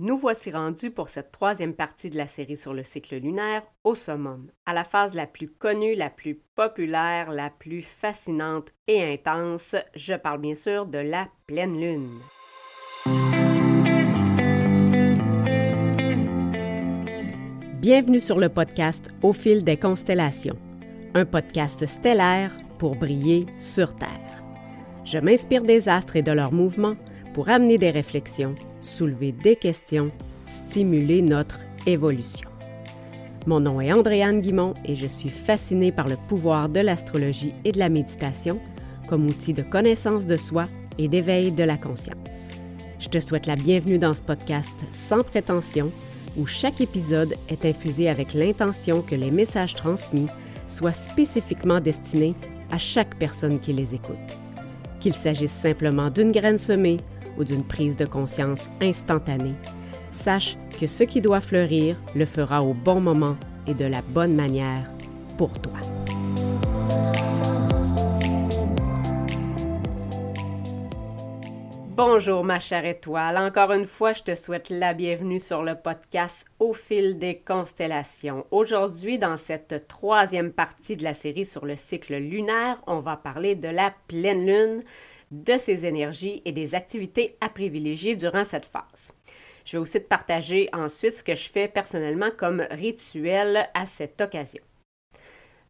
Nous voici rendus pour cette troisième partie de la série sur le cycle lunaire au summum, à la phase la plus connue, la plus populaire, la plus fascinante et intense. Je parle bien sûr de la pleine lune. Bienvenue sur le podcast Au fil des constellations, un podcast stellaire pour briller sur Terre. Je m'inspire des astres et de leurs mouvements pour amener des réflexions, soulever des questions, stimuler notre évolution. Mon nom est Andréane Guimont et je suis fascinée par le pouvoir de l'astrologie et de la méditation comme outil de connaissance de soi et d'éveil de la conscience. Je te souhaite la bienvenue dans ce podcast sans prétention où chaque épisode est infusé avec l'intention que les messages transmis soient spécifiquement destinés à chaque personne qui les écoute. Qu'il s'agisse simplement d'une graine semée ou d'une prise de conscience instantanée, sache que ce qui doit fleurir le fera au bon moment et de la bonne manière pour toi. Bonjour ma chère étoile, encore une fois je te souhaite la bienvenue sur le podcast Au fil des constellations. Aujourd'hui dans cette troisième partie de la série sur le cycle lunaire, on va parler de la pleine lune, de ses énergies et des activités à privilégier durant cette phase. Je vais aussi te partager ensuite ce que je fais personnellement comme rituel à cette occasion.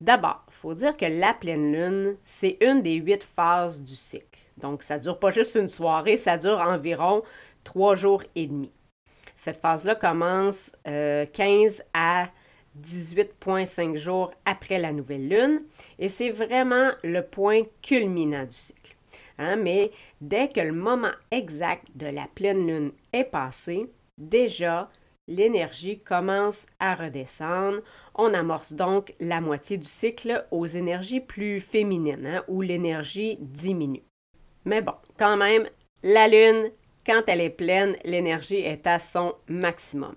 D'abord, il faut dire que la pleine lune, c'est une des huit phases du cycle. Donc, ça ne dure pas juste une soirée, ça dure environ trois jours et demi. Cette phase-là commence 15 euh, à 18,5 jours après la nouvelle lune et c'est vraiment le point culminant du cycle. Hein, mais dès que le moment exact de la pleine lune est passé, déjà, l'énergie commence à redescendre. On amorce donc la moitié du cycle aux énergies plus féminines, hein, où l'énergie diminue. Mais bon, quand même, la Lune, quand elle est pleine, l'énergie est à son maximum.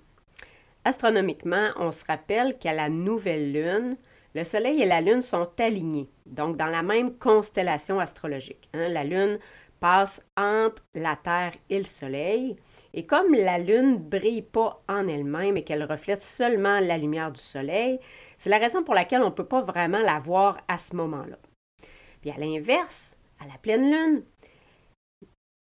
Astronomiquement, on se rappelle qu'à la nouvelle Lune, le Soleil et la Lune sont alignés, donc dans la même constellation astrologique. Hein. La Lune passe entre la Terre et le Soleil, et comme la Lune brille pas en elle-même et qu'elle reflète seulement la lumière du Soleil, c'est la raison pour laquelle on ne peut pas vraiment la voir à ce moment-là. Puis à l'inverse, à la pleine Lune,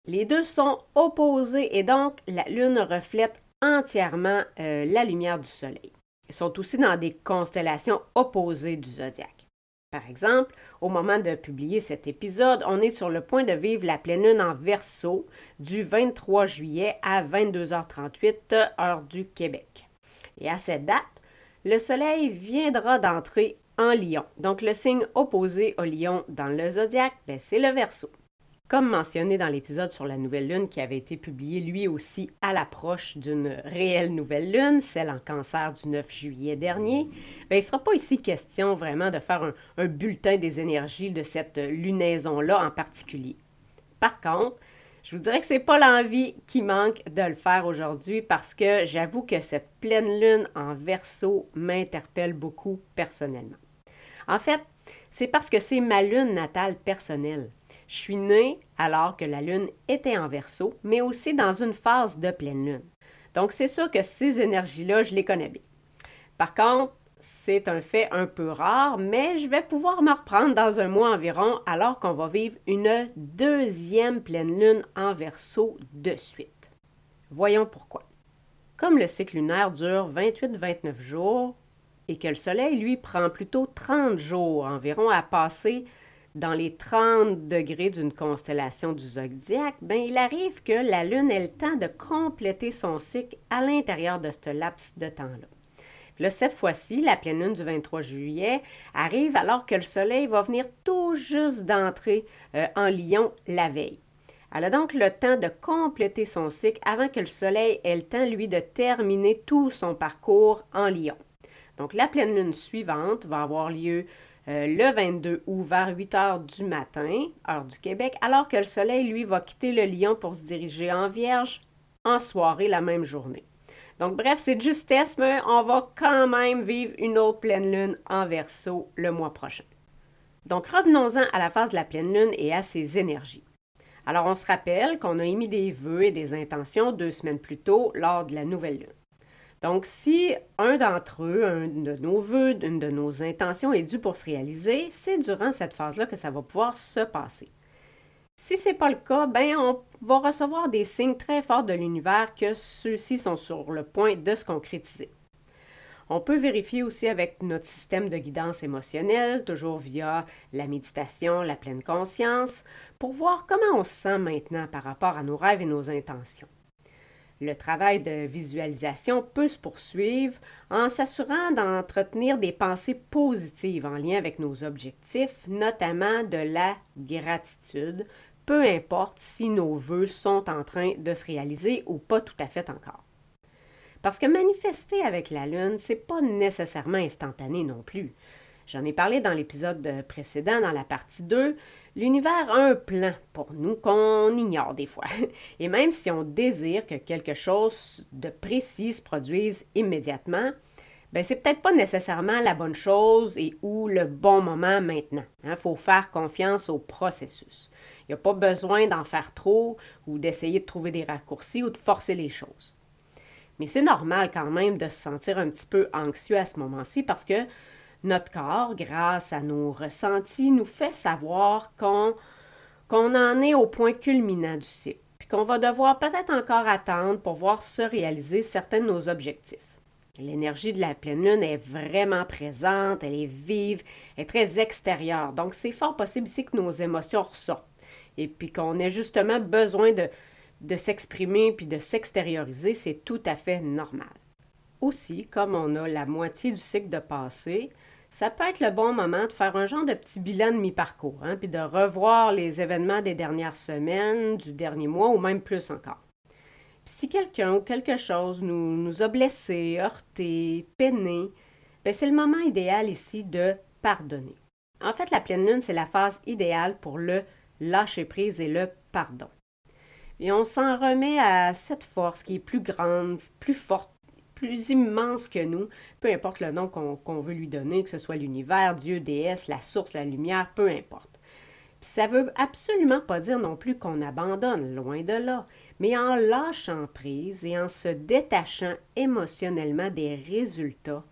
les deux sont opposés et donc la Lune reflète entièrement euh, la lumière du Soleil sont aussi dans des constellations opposées du zodiaque. Par exemple, au moment de publier cet épisode, on est sur le point de vivre la pleine lune en verso du 23 juillet à 22h38 heure du Québec. Et à cette date, le Soleil viendra d'entrer en Lion. Donc le signe opposé au Lion dans le zodiaque, ben, c'est le Verseau. Comme mentionné dans l'épisode sur la nouvelle lune qui avait été publié lui aussi à l'approche d'une réelle nouvelle lune, celle en cancer du 9 juillet dernier, bien, il ne sera pas ici question vraiment de faire un, un bulletin des énergies de cette lunaison-là en particulier. Par contre, je vous dirais que ce n'est pas l'envie qui manque de le faire aujourd'hui parce que j'avoue que cette pleine lune en verso m'interpelle beaucoup personnellement. En fait, c'est parce que c'est ma lune natale personnelle. Je suis née alors que la Lune était en verso, mais aussi dans une phase de pleine Lune. Donc, c'est sûr que ces énergies-là, je les connais bien. Par contre, c'est un fait un peu rare, mais je vais pouvoir me reprendre dans un mois environ alors qu'on va vivre une deuxième pleine lune en verso de suite. Voyons pourquoi. Comme le cycle lunaire dure 28-29 jours et que le Soleil, lui, prend plutôt 30 jours environ à passer dans les 30 degrés d'une constellation du zodiaque, ben, il arrive que la Lune ait le temps de compléter son cycle à l'intérieur de ce laps de temps-là. Là, cette fois-ci, la pleine lune du 23 juillet arrive alors que le Soleil va venir tout juste d'entrer euh, en Lion la veille. Elle a donc le temps de compléter son cycle avant que le Soleil ait le temps, lui, de terminer tout son parcours en Lion. Donc, la pleine lune suivante va avoir lieu euh, le 22 août vers 8 heures du matin, heure du Québec, alors que le Soleil, lui, va quitter le Lion pour se diriger en Vierge en soirée la même journée. Donc, bref, c'est de justesse, mais on va quand même vivre une autre pleine lune en verso le mois prochain. Donc, revenons-en à la phase de la pleine lune et à ses énergies. Alors, on se rappelle qu'on a émis des vœux et des intentions deux semaines plus tôt lors de la nouvelle lune. Donc, si un d'entre eux, un de nos vœux, une de nos intentions est dû pour se réaliser, c'est durant cette phase-là que ça va pouvoir se passer. Si ce n'est pas le cas, ben on va recevoir des signes très forts de l'univers que ceux-ci sont sur le point de se concrétiser. On peut vérifier aussi avec notre système de guidance émotionnelle, toujours via la méditation, la pleine conscience, pour voir comment on se sent maintenant par rapport à nos rêves et nos intentions. Le travail de visualisation peut se poursuivre en s'assurant d'entretenir des pensées positives en lien avec nos objectifs, notamment de la gratitude, peu importe si nos vœux sont en train de se réaliser ou pas tout à fait encore. Parce que manifester avec la Lune, c'est pas nécessairement instantané non plus. J'en ai parlé dans l'épisode précédent, dans la partie 2. L'univers a un plan pour nous qu'on ignore des fois. Et même si on désire que quelque chose de précis se produise immédiatement, ben c'est peut-être pas nécessairement la bonne chose et ou le bon moment maintenant. Il hein. faut faire confiance au processus. Il n'y a pas besoin d'en faire trop ou d'essayer de trouver des raccourcis ou de forcer les choses. Mais c'est normal quand même de se sentir un petit peu anxieux à ce moment-ci parce que notre corps, grâce à nos ressentis, nous fait savoir qu'on en est au point culminant du cycle, puis qu'on va devoir peut-être encore attendre pour voir se réaliser certains de nos objectifs. L'énergie de la pleine lune est vraiment présente, elle est vive, elle est très extérieure. Donc, c'est fort possible ici que nos émotions ressortent et puis qu'on ait justement besoin de, de s'exprimer puis de s'extérioriser, c'est tout à fait normal. Aussi, comme on a la moitié du cycle de passé, ça peut être le bon moment de faire un genre de petit bilan de mi-parcours, hein, puis de revoir les événements des dernières semaines, du dernier mois ou même plus encore. Puis si quelqu'un ou quelque chose nous, nous a blessés, heurtés, peinés, ben, c'est le moment idéal ici de pardonner. En fait, la pleine lune, c'est la phase idéale pour le lâcher prise et le pardon. Et on s'en remet à cette force qui est plus grande, plus forte, plus immense que nous, peu importe le nom qu'on veut lui donner, que ce soit l'univers, Dieu, déesse, la source, la lumière, peu importe. Puis ça veut absolument pas dire non plus qu'on abandonne, loin de là, mais en lâchant prise et en se détachant émotionnellement des résultats,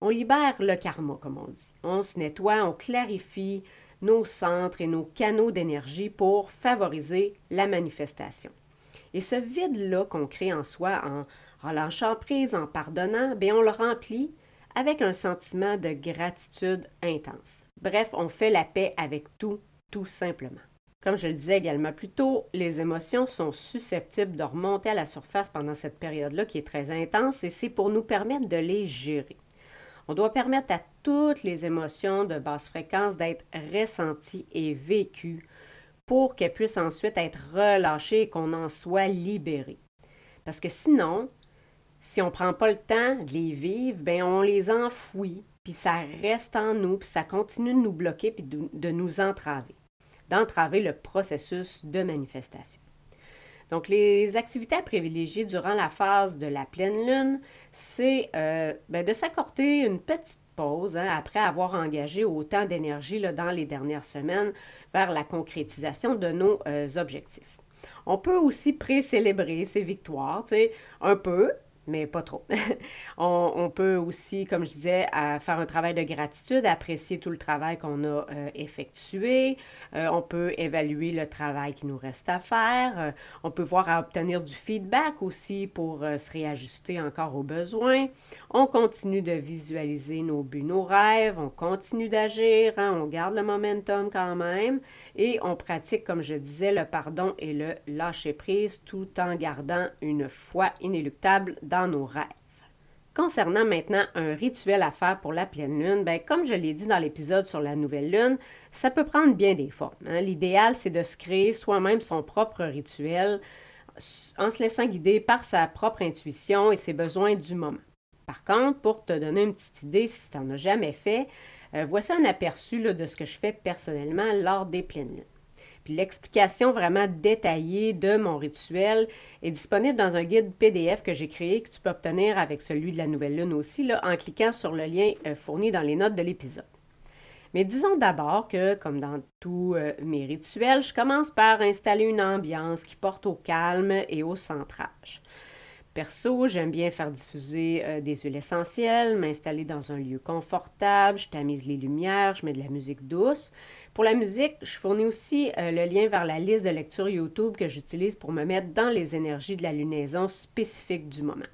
on libère le karma, comme on dit. On se nettoie, on clarifie, nos centres et nos canaux d'énergie pour favoriser la manifestation. Et ce vide-là qu'on crée en soi en, lâchant prise, en pardonnant, bien on le remplit avec un sentiment de gratitude intense. Bref, on fait la paix avec tout, tout simplement. Comme je le disais également plus tôt, les émotions sont susceptibles de remonter à la surface pendant cette période-là qui est très intense et c'est pour nous permettre de les gérer. On doit permettre à toutes les émotions de basse fréquence d'être ressenties et vécues pour qu'elles puissent ensuite être relâchées et qu'on en soit libéré. Parce que sinon, si on ne prend pas le temps de les vivre, ben on les enfouit, puis ça reste en nous, puis ça continue de nous bloquer, puis de, nous entraver, d'entraver le processus de manifestation. Donc, les activités à privilégier durant la phase de la pleine lune, c'est euh, ben, de s'accorder une petite pause hein, après avoir engagé autant d'énergie dans les dernières semaines vers la concrétisation de nos euh, objectifs. On peut aussi pré-célébrer ses victoires, un peu, mais pas trop. on, peut aussi, comme je disais, faire un travail de gratitude, apprécier tout le travail qu'on a euh, effectué. Euh, on peut évaluer le travail qui nous reste à faire. Euh, on peut voir à obtenir du feedback aussi pour se réajuster encore aux besoins. On continue de visualiser nos buts, nos rêves. On continue d'agir. Hein. on garde le momentum quand même. Et on pratique, comme je disais, le pardon et le lâcher prise tout en gardant une foi inéluctable dans nos rêves. Concernant maintenant un rituel à faire pour la pleine lune, bien, comme je l'ai dit dans l'épisode sur la nouvelle lune, ça peut prendre bien des formes. Hein. L'idéal, c'est de se créer soi-même son propre rituel en se laissant guider par sa propre intuition et ses besoins du moment. Par contre, pour te donner une petite idée, si tu n'en as jamais fait, euh, voici un aperçu de ce que je fais personnellement lors des pleines lunes. L'explication vraiment détaillée de mon rituel est disponible dans un guide PDF que j'ai créé que tu peux obtenir avec celui de la nouvelle lune aussi en cliquant sur le lien euh, fourni dans les notes de l'épisode. Mais disons d'abord que, comme dans tous euh, mes rituels, je commence par installer une ambiance qui porte au calme et au centrage. J'aime bien faire diffuser euh, des huiles essentielles, m'installer dans un lieu confortable, je tamise les lumières, je mets de la musique douce. Pour la musique, je fournis aussi euh, le lien vers la liste de lecture YouTube que j'utilise pour me mettre dans les énergies de la lunaison spécifique du moment.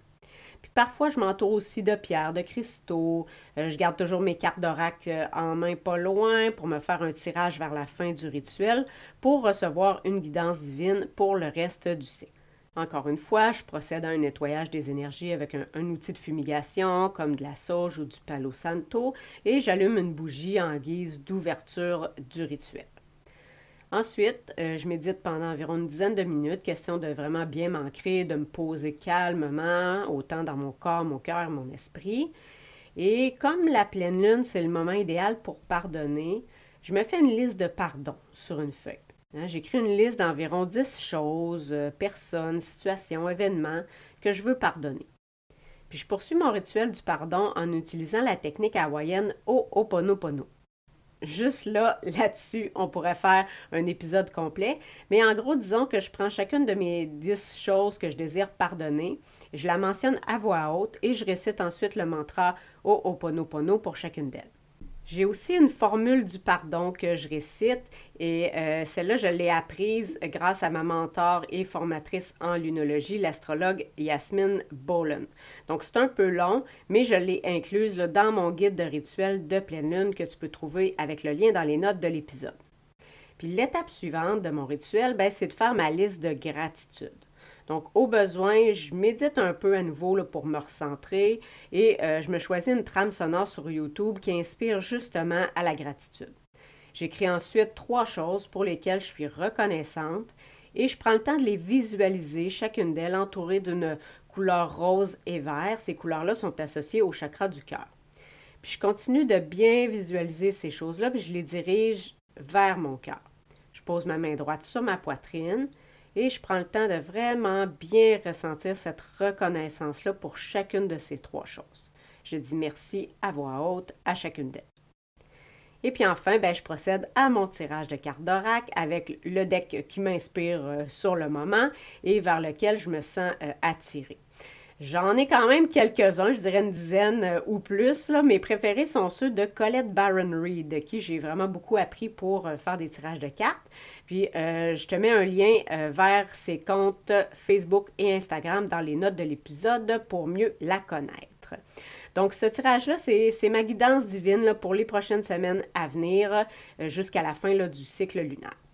Puis parfois, je m'entoure aussi de pierres, de cristaux. Euh, je garde toujours mes cartes d'oracle en main pas loin pour me faire un tirage vers la fin du rituel pour recevoir une guidance divine pour le reste du cycle. Encore une fois, je procède à un nettoyage des énergies avec un, outil de fumigation comme de la sauge ou du palo santo et j'allume une bougie en guise d'ouverture du rituel. Ensuite, euh, je médite pendant environ une dizaine de minutes, question de vraiment bien m'ancrer, de me poser calmement, autant dans mon corps, mon cœur, mon esprit. Et comme la pleine lune, c'est le moment idéal pour pardonner, je me fais une liste de pardons sur une feuille. Hein, j'écris une liste d'environ 10 choses, euh, personnes, situations, événements que je veux pardonner. Puis je poursuis mon rituel du pardon en utilisant la technique hawaïenne Ho'oponopono. Juste là, là-dessus, on pourrait faire un épisode complet. Mais en gros, disons que je prends chacune de mes 10 choses que je désire pardonner, je la mentionne à voix haute et je récite ensuite le mantra Ho'oponopono pour chacune d'elles. J'ai aussi une formule du pardon que je récite et euh, celle-là, je l'ai apprise grâce à ma mentor et formatrice en lunologie, l'astrologue Yasmine Bolan. Donc, c'est un peu long, mais je l'ai incluse dans mon guide de rituel de pleine lune que tu peux trouver avec le lien dans les notes de l'épisode. Puis l'étape suivante de mon rituel, ben, c'est de faire ma liste de gratitude. Donc, au besoin, je médite un peu à nouveau pour me recentrer et euh, je me choisis une trame sonore sur YouTube qui inspire justement à la gratitude. J'écris ensuite trois choses pour lesquelles je suis reconnaissante et je prends le temps de les visualiser, chacune d'elles entourée d'une couleur rose et vert. Ces couleurs-là sont associées au chakra du cœur. Puis je continue de bien visualiser ces choses-là, puis je les dirige vers mon cœur. Je pose ma main droite sur ma poitrine, et je prends le temps de vraiment bien ressentir cette reconnaissance-là pour chacune de ces trois choses. Je dis merci à voix haute à chacune d'elles. Et puis enfin, ben, je procède à mon tirage de cartes d'oracle avec le deck qui m'inspire euh, sur le moment et vers lequel je me sens euh, attirée. J'en ai quand même quelques-uns, je dirais une dizaine euh, ou plus. Mes préférés sont ceux de Colette Baron Reed, qui j'ai vraiment beaucoup appris pour euh, faire des tirages de cartes. Puis euh, je te mets un lien vers ses comptes Facebook et Instagram dans les notes de l'épisode pour mieux la connaître. Donc, ce tirage-là, c'est ma guidance divine pour les prochaines semaines à venir jusqu'à la fin du cycle lunaire.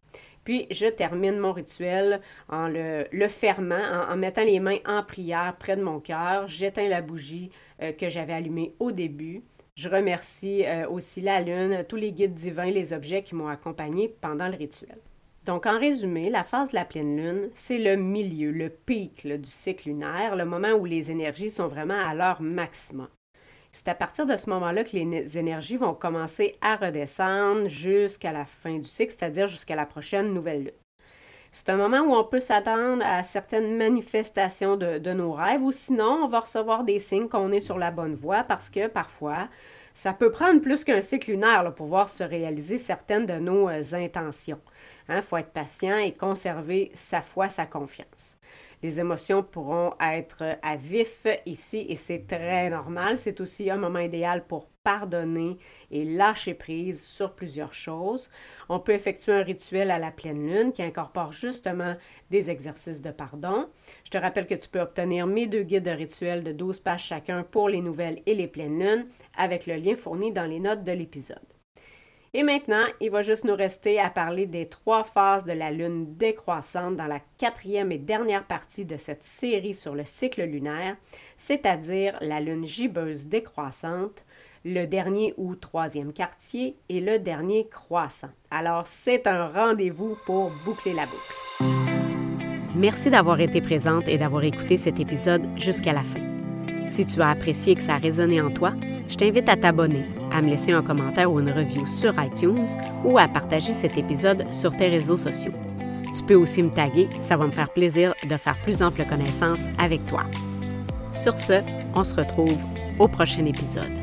Puis je termine mon rituel en le, fermant, en, mettant les mains en prière près de mon cœur. J'éteins la bougie euh, que j'avais allumée au début. Je remercie euh, aussi la lune, tous les guides divins, les objets qui m'ont accompagné pendant le rituel. Donc, en résumé, la phase de la pleine lune, c'est le milieu, le pic du cycle lunaire, le moment où les énergies sont vraiment à leur maximum. C'est à partir de ce moment-là que les énergies vont commencer à redescendre jusqu'à la fin du cycle, c'est-à-dire jusqu'à la prochaine nouvelle lune. C'est un moment où on peut s'attendre à certaines manifestations de, nos rêves ou sinon on va recevoir des signes qu'on est sur la bonne voie parce que parfois ça peut prendre plus qu'un cycle lunaire pour voir se réaliser certaines de nos euh, intentions. Il hein, faut être patient et conserver sa foi, sa confiance. Les émotions pourront être à vif ici et c'est très normal. C'est aussi un moment idéal pour pardonner et lâcher prise sur plusieurs choses. On peut effectuer un rituel à la pleine lune qui incorpore justement des exercices de pardon. Je te rappelle que tu peux obtenir mes deux guides de rituels de 12 pages chacun pour les nouvelles et les pleines lunes avec le lien fourni dans les notes de l'épisode. Et maintenant, il va juste nous rester à parler des trois phases de la Lune décroissante dans la quatrième et dernière partie de cette série sur le cycle lunaire, c'est-à-dire la Lune gibbeuse décroissante, le dernier ou troisième quartier et le dernier croissant. Alors, c'est un rendez-vous pour boucler la boucle. Merci d'avoir été présente et d'avoir écouté cet épisode jusqu'à la fin. Si tu as apprécié que ça a résonné en toi, je t'invite à t'abonner, à me laisser un commentaire ou une review sur iTunes ou à partager cet épisode sur tes réseaux sociaux. Tu peux aussi me taguer, ça va me faire plaisir de faire plus ample connaissance avec toi. Sur ce, on se retrouve au prochain épisode.